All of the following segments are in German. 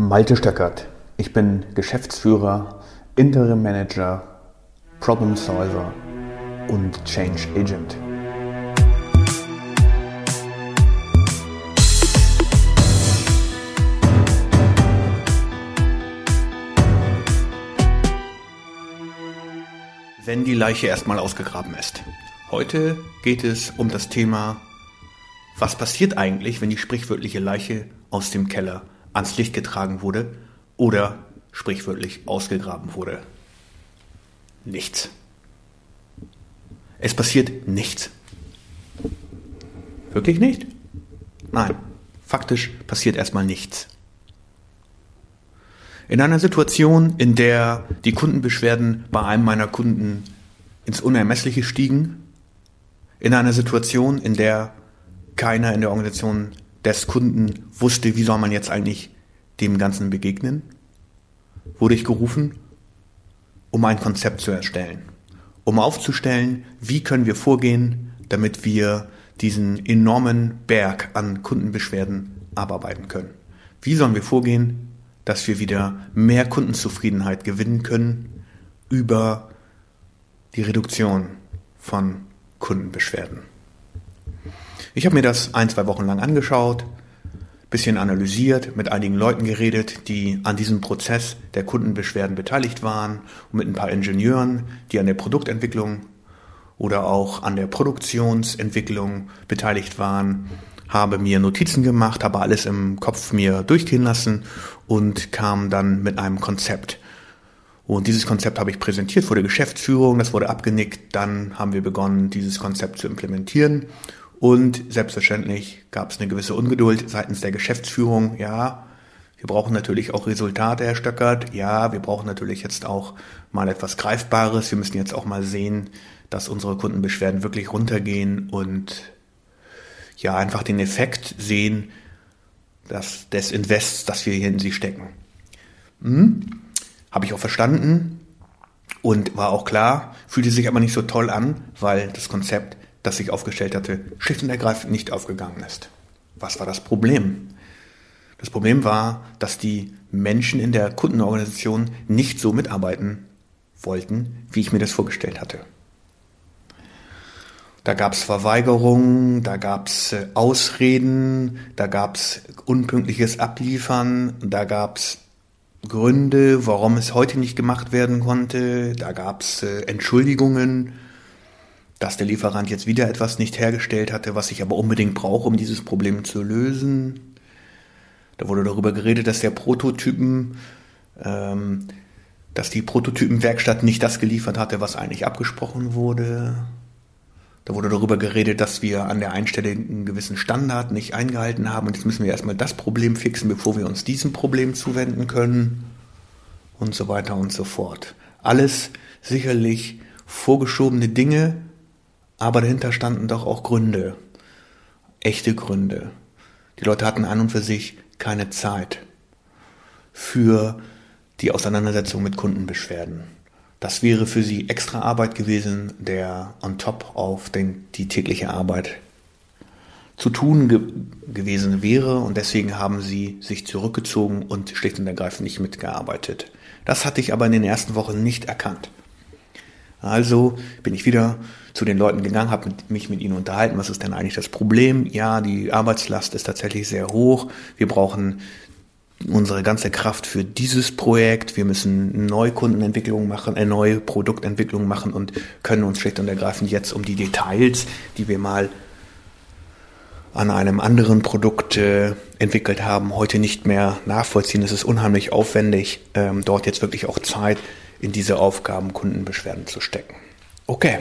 Malte Stöckert. Ich bin Geschäftsführer, Interim Manager, Problem Solver und Change Agent. Wenn die Leiche erstmal ausgegraben ist. Heute geht es um das Thema, was passiert eigentlich, wenn die sprichwörtliche Leiche aus dem Keller ans Licht getragen wurde oder sprichwörtlich ausgegraben wurde. Nichts. Es passiert nichts. Wirklich nicht? Nein, faktisch passiert erstmal nichts. In einer Situation, in der die Kundenbeschwerden bei einem meiner Kunden ins Unermessliche stiegen, in einer Situation, in der keiner in der Organisation des Kunden wusste, wie soll man jetzt eigentlich dem Ganzen begegnen, wurde ich gerufen, um ein Konzept zu erstellen, um aufzustellen, wie können wir vorgehen, damit wir diesen enormen Berg an Kundenbeschwerden abarbeiten können. Wie sollen wir vorgehen, dass wir wieder mehr Kundenzufriedenheit gewinnen können über die Reduktion von Kundenbeschwerden. Ich habe mir das ein, zwei Wochen lang angeschaut, bisschen analysiert, mit einigen Leuten geredet, die an diesem Prozess der Kundenbeschwerden beteiligt waren und mit ein paar Ingenieuren, die an der Produktentwicklung oder auch an der Produktionsentwicklung beteiligt waren, habe mir Notizen gemacht, habe alles im Kopf mir durchgehen lassen und kam dann mit einem Konzept. Und dieses Konzept habe ich präsentiert vor der Geschäftsführung, das wurde abgenickt, dann haben wir begonnen, dieses Konzept zu implementieren und selbstverständlich gab es eine gewisse Ungeduld seitens der Geschäftsführung. Ja, wir brauchen natürlich auch Resultate, Herr Stöckert. Ja, wir brauchen natürlich jetzt auch mal etwas Greifbares. Wir müssen jetzt auch mal sehen, dass unsere Kundenbeschwerden wirklich runtergehen und ja, einfach den Effekt sehen dass des Invests, das wir hier in sie stecken. Hm? Habe ich auch verstanden und war auch klar, fühlte sich aber nicht so toll an, weil das Konzept das ich aufgestellt hatte, schlicht und ergreifend nicht aufgegangen ist. Was war das Problem? Das Problem war, dass die Menschen in der Kundenorganisation nicht so mitarbeiten wollten, wie ich mir das vorgestellt hatte. Da gab es Verweigerungen, da gab es äh, Ausreden, da gab es unpünktliches Abliefern, da gab es Gründe, warum es heute nicht gemacht werden konnte, da gab es äh, Entschuldigungen dass der Lieferant jetzt wieder etwas nicht hergestellt hatte, was ich aber unbedingt brauche, um dieses Problem zu lösen. Da wurde darüber geredet, dass der Prototypen, ähm, dass die Prototypenwerkstatt nicht das geliefert hatte, was eigentlich abgesprochen wurde. Da wurde darüber geredet, dass wir an der einen Stelle einen gewissen Standard nicht eingehalten haben und jetzt müssen wir erstmal das Problem fixen, bevor wir uns diesem Problem zuwenden können und so weiter und so fort. Alles sicherlich vorgeschobene Dinge, aber dahinter standen doch auch Gründe, echte Gründe. Die Leute hatten an und für sich keine Zeit für die Auseinandersetzung mit Kundenbeschwerden. Das wäre für sie extra Arbeit gewesen, der on top auf den, die tägliche Arbeit zu tun ge gewesen wäre und deswegen haben sie sich zurückgezogen und schlicht und ergreifend nicht mitgearbeitet. Das hatte ich aber in den ersten Wochen nicht erkannt. Also bin ich wieder zu den Leuten gegangen, habe mich mit ihnen unterhalten, was ist denn eigentlich das Problem? Ja, die Arbeitslast ist tatsächlich sehr hoch. Wir brauchen unsere ganze Kraft für dieses Projekt. Wir müssen neue Kundenentwicklung machen, eine neue Produktentwicklung machen und können uns schlicht und ergreifend jetzt um die Details, die wir mal an einem anderen Produkt äh, entwickelt haben, heute nicht mehr nachvollziehen. Es ist unheimlich aufwendig, ähm, dort jetzt wirklich auch Zeit in diese Aufgaben Kundenbeschwerden zu stecken. Okay,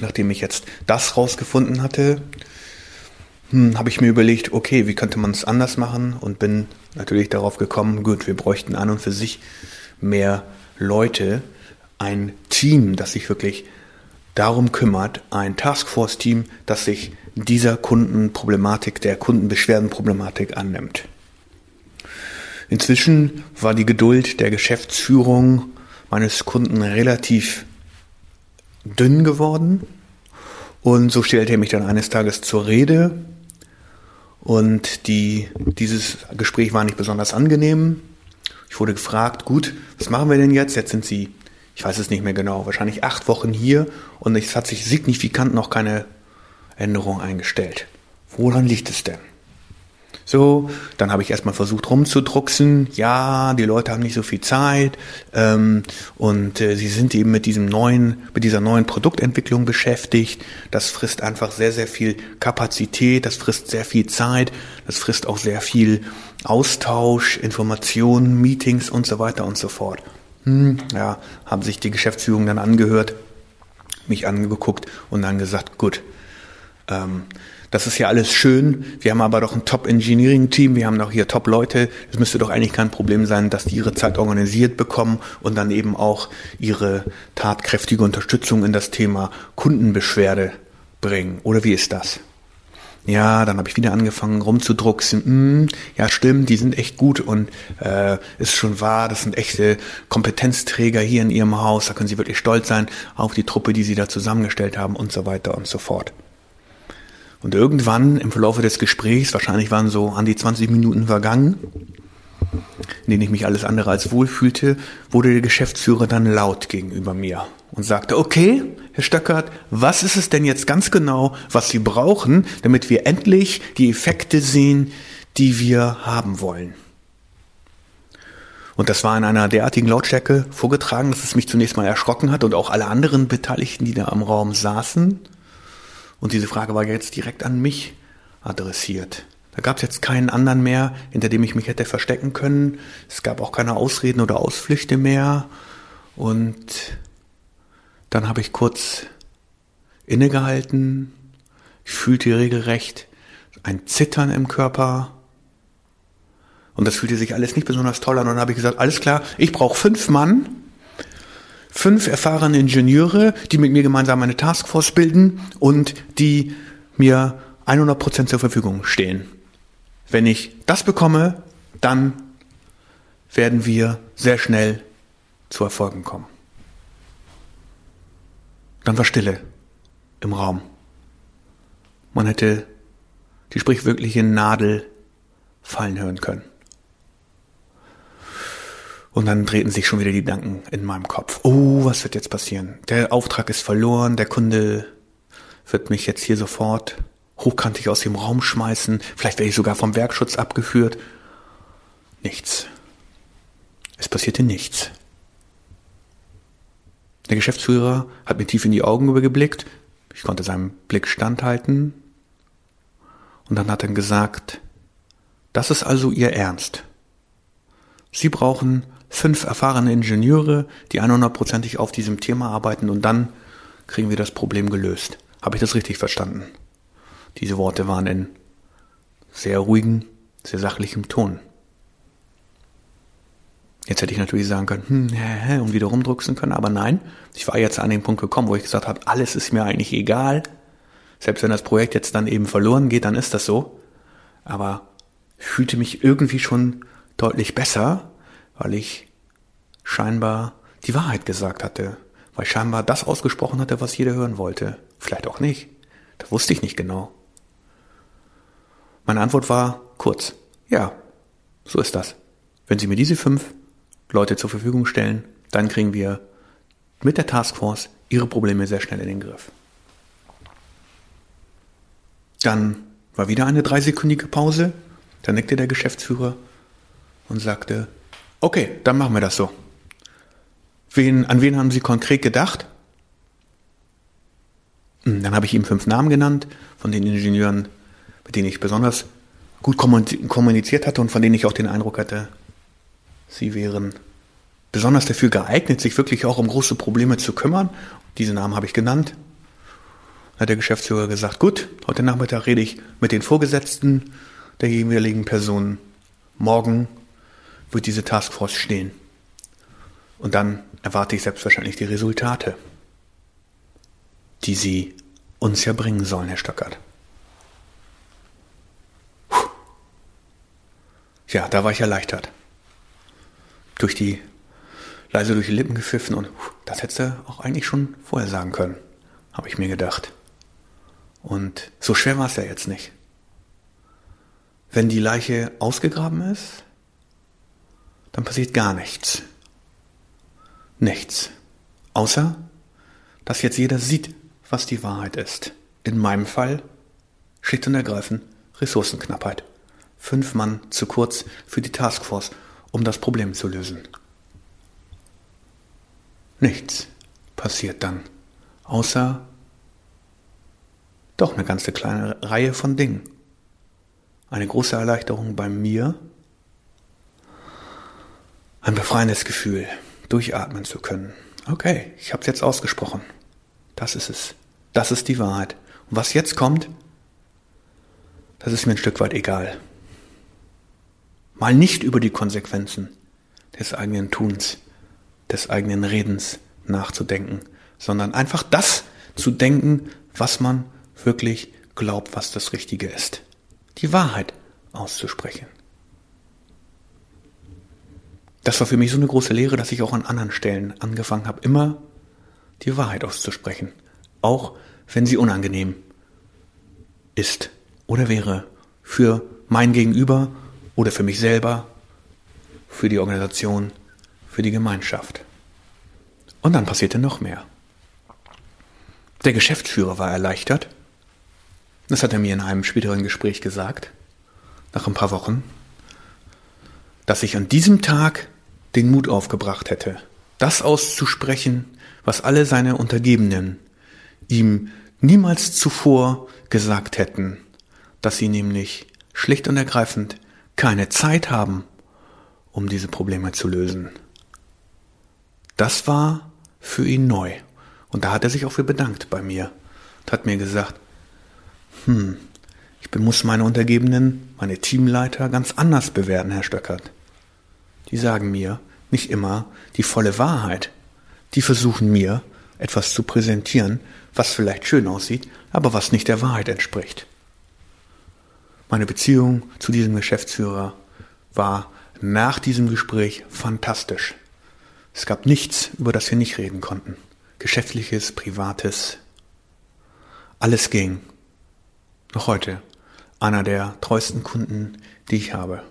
nachdem ich jetzt das rausgefunden hatte, hm, habe ich mir überlegt, okay, wie könnte man es anders machen und bin natürlich darauf gekommen, gut, wir bräuchten an und für sich mehr Leute, ein Team, das sich wirklich darum kümmert, ein Taskforce-Team, das sich dieser Kundenproblematik, der Kundenbeschwerdenproblematik annimmt. Inzwischen war die Geduld der Geschäftsführung meines Kunden relativ dünn geworden. Und so stellte er mich dann eines Tages zur Rede Und die, dieses Gespräch war nicht besonders angenehm. Ich wurde gefragt, gut, was machen wir denn jetzt? Jetzt sind Sie, ich weiß es nicht mehr genau, wahrscheinlich acht Wochen hier und es hat sich signifikant noch keine Änderung eingestellt. Woran liegt es denn? So, dann habe ich erstmal versucht rumzudrucksen. Ja, die Leute haben nicht so viel Zeit ähm, und äh, sie sind eben mit diesem neuen, mit dieser neuen Produktentwicklung beschäftigt. Das frisst einfach sehr, sehr viel Kapazität, das frisst sehr viel Zeit, das frisst auch sehr viel Austausch, Informationen, Meetings und so weiter und so fort. Hm, ja, haben sich die Geschäftsführung dann angehört, mich angeguckt und dann gesagt, gut, ähm, das ist ja alles schön. Wir haben aber doch ein Top-Engineering-Team. Wir haben doch hier Top-Leute. Es müsste doch eigentlich kein Problem sein, dass die ihre Zeit organisiert bekommen und dann eben auch ihre tatkräftige Unterstützung in das Thema Kundenbeschwerde bringen. Oder wie ist das? Ja, dann habe ich wieder angefangen rumzudrucksen. Hm, ja, stimmt, die sind echt gut und äh, ist schon wahr, das sind echte Kompetenzträger hier in ihrem Haus. Da können sie wirklich stolz sein auf die Truppe, die sie da zusammengestellt haben und so weiter und so fort. Und irgendwann im Verlauf des Gesprächs, wahrscheinlich waren so an die 20 Minuten vergangen, in denen ich mich alles andere als wohl fühlte, wurde der Geschäftsführer dann laut gegenüber mir und sagte, okay, Herr Stöckert, was ist es denn jetzt ganz genau, was Sie brauchen, damit wir endlich die Effekte sehen, die wir haben wollen? Und das war in einer derartigen Lautstärke vorgetragen, dass es mich zunächst mal erschrocken hat und auch alle anderen Beteiligten, die da im Raum saßen. Und diese Frage war jetzt direkt an mich adressiert. Da gab es jetzt keinen anderen mehr, hinter dem ich mich hätte verstecken können. Es gab auch keine Ausreden oder Ausflüchte mehr. Und dann habe ich kurz innegehalten. Ich fühlte regelrecht ein Zittern im Körper. Und das fühlte sich alles nicht besonders toll an. Und dann habe ich gesagt, alles klar, ich brauche fünf Mann fünf erfahrene Ingenieure, die mit mir gemeinsam eine Taskforce bilden und die mir 100 Prozent zur Verfügung stehen. Wenn ich das bekomme, dann werden wir sehr schnell zu Erfolgen kommen. Dann war Stille im Raum. Man hätte die sprichwörtliche Nadel fallen hören können. Und dann drehten sich schon wieder die Gedanken in meinem Kopf. Oh, was wird jetzt passieren? Der Auftrag ist verloren, der Kunde wird mich jetzt hier sofort hochkantig aus dem Raum schmeißen, vielleicht werde ich sogar vom Werkschutz abgeführt. Nichts. Es passierte nichts. Der Geschäftsführer hat mir tief in die Augen übergeblickt. Ich konnte seinem Blick standhalten. Und dann hat er gesagt, das ist also Ihr Ernst. Sie brauchen fünf erfahrene Ingenieure, die 100%ig auf diesem Thema arbeiten und dann kriegen wir das Problem gelöst. Habe ich das richtig verstanden? Diese Worte waren in sehr ruhigem, sehr sachlichem Ton. Jetzt hätte ich natürlich sagen können, hm, hä, hä, und wieder rumdrucksen können, aber nein, ich war jetzt an den Punkt gekommen, wo ich gesagt habe, alles ist mir eigentlich egal. Selbst wenn das Projekt jetzt dann eben verloren geht, dann ist das so. Aber ich fühlte mich irgendwie schon deutlich besser, weil ich scheinbar die Wahrheit gesagt hatte, weil ich scheinbar das ausgesprochen hatte, was jeder hören wollte. Vielleicht auch nicht. Das wusste ich nicht genau. Meine Antwort war kurz. Ja, so ist das. Wenn Sie mir diese fünf Leute zur Verfügung stellen, dann kriegen wir mit der Taskforce Ihre Probleme sehr schnell in den Griff. Dann war wieder eine dreisekündige Pause. Da nickte der Geschäftsführer und sagte, Okay, dann machen wir das so. Wen, an wen haben Sie konkret gedacht? Hm, dann habe ich ihm fünf Namen genannt, von den Ingenieuren, mit denen ich besonders gut kommuniziert hatte und von denen ich auch den Eindruck hatte, sie wären besonders dafür geeignet, sich wirklich auch um große Probleme zu kümmern. Diese Namen habe ich genannt. Dann hat der Geschäftsführer gesagt, gut, heute Nachmittag rede ich mit den Vorgesetzten der jeweiligen Personen. Morgen wird diese Taskforce stehen. Und dann erwarte ich selbstverständlich die Resultate, die sie uns ja bringen sollen, Herr Stöckert. Ja, da war ich erleichtert. Durch die, leise durch die Lippen gepfiffen und das hättest du auch eigentlich schon vorher sagen können, habe ich mir gedacht. Und so schwer war es ja jetzt nicht. Wenn die Leiche ausgegraben ist, dann passiert gar nichts. Nichts. Außer, dass jetzt jeder sieht, was die Wahrheit ist. In meinem Fall schlicht und ergreifend Ressourcenknappheit. Fünf Mann zu kurz für die Taskforce, um das Problem zu lösen. Nichts passiert dann, außer doch eine ganze kleine Reihe von Dingen. Eine große Erleichterung bei mir, ein befreiendes Gefühl, durchatmen zu können. Okay, ich habe es jetzt ausgesprochen. Das ist es. Das ist die Wahrheit. Und was jetzt kommt, das ist mir ein Stück weit egal. Mal nicht über die Konsequenzen des eigenen Tuns, des eigenen Redens nachzudenken, sondern einfach das zu denken, was man wirklich glaubt, was das Richtige ist. Die Wahrheit auszusprechen. Das war für mich so eine große Lehre, dass ich auch an anderen Stellen angefangen habe, immer die Wahrheit auszusprechen. Auch wenn sie unangenehm ist oder wäre für mein Gegenüber oder für mich selber, für die Organisation, für die Gemeinschaft. Und dann passierte noch mehr. Der Geschäftsführer war erleichtert. Das hat er mir in einem späteren Gespräch gesagt, nach ein paar Wochen, dass ich an diesem Tag den Mut aufgebracht hätte, das auszusprechen, was alle seine Untergebenen ihm niemals zuvor gesagt hätten, dass sie nämlich schlicht und ergreifend keine Zeit haben, um diese Probleme zu lösen. Das war für ihn neu. Und da hat er sich auch für bedankt bei mir und hat mir gesagt, hm, ich muss meine Untergebenen, meine Teamleiter ganz anders bewerten, Herr Stöckert. Die sagen mir nicht immer die volle Wahrheit. Die versuchen mir etwas zu präsentieren, was vielleicht schön aussieht, aber was nicht der Wahrheit entspricht. Meine Beziehung zu diesem Geschäftsführer war nach diesem Gespräch fantastisch. Es gab nichts, über das wir nicht reden konnten. Geschäftliches, privates, alles ging. Noch heute einer der treuesten Kunden, die ich habe.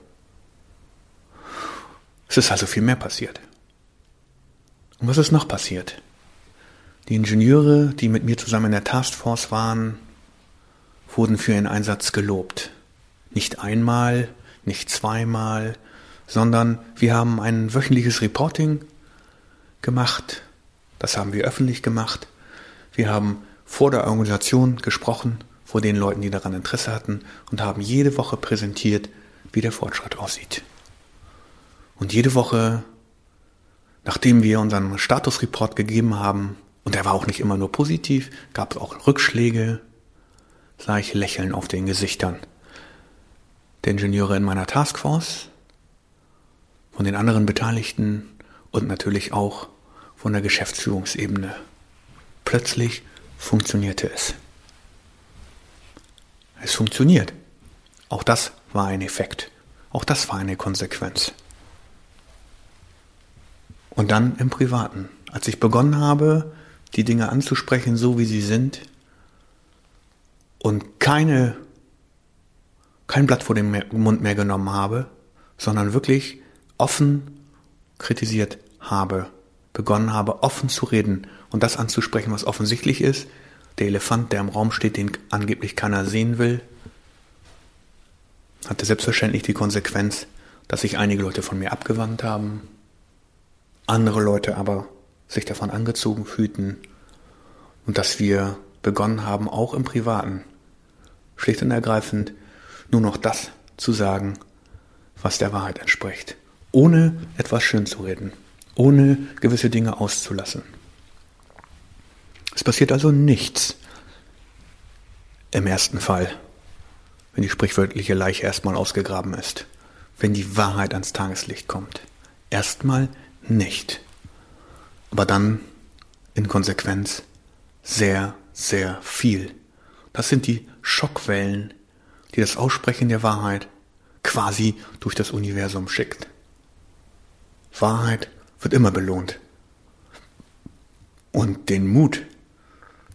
Es ist also viel mehr passiert. Und was ist noch passiert? Die Ingenieure, die mit mir zusammen in der Taskforce waren, wurden für ihren Einsatz gelobt. Nicht einmal, nicht zweimal, sondern wir haben ein wöchentliches Reporting gemacht. Das haben wir öffentlich gemacht. Wir haben vor der Organisation gesprochen, vor den Leuten, die daran Interesse hatten und haben jede Woche präsentiert, wie der Fortschritt aussieht. Und jede Woche, nachdem wir unseren Statusreport gegeben haben, und der war auch nicht immer nur positiv, gab es auch Rückschläge, sah ich Lächeln auf den Gesichtern der Ingenieure in meiner Taskforce, von den anderen Beteiligten und natürlich auch von der Geschäftsführungsebene. Plötzlich funktionierte es. Es funktioniert. Auch das war ein Effekt. Auch das war eine Konsequenz. Und dann im Privaten, als ich begonnen habe, die Dinge anzusprechen, so wie sie sind, und keine, kein Blatt vor den Mund mehr genommen habe, sondern wirklich offen kritisiert habe, begonnen habe, offen zu reden und das anzusprechen, was offensichtlich ist, der Elefant, der im Raum steht, den angeblich keiner sehen will, hatte selbstverständlich die Konsequenz, dass sich einige Leute von mir abgewandt haben, andere Leute aber sich davon angezogen fühlten und dass wir begonnen haben, auch im Privaten, schlicht und ergreifend, nur noch das zu sagen, was der Wahrheit entspricht, ohne etwas schön zu reden, ohne gewisse Dinge auszulassen. Es passiert also nichts im ersten Fall, wenn die sprichwörtliche Leiche erstmal ausgegraben ist, wenn die Wahrheit ans Tageslicht kommt. Erstmal nicht. Aber dann in Konsequenz sehr, sehr viel. Das sind die Schockwellen, die das Aussprechen der Wahrheit quasi durch das Universum schickt. Wahrheit wird immer belohnt. Und den Mut,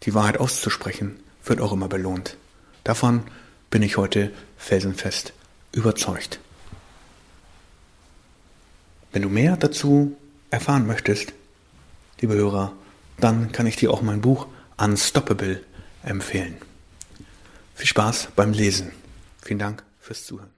die Wahrheit auszusprechen, wird auch immer belohnt. Davon bin ich heute felsenfest überzeugt. Wenn du mehr dazu erfahren möchtest, liebe Hörer, dann kann ich dir auch mein Buch Unstoppable empfehlen. Viel Spaß beim Lesen. Vielen Dank fürs Zuhören.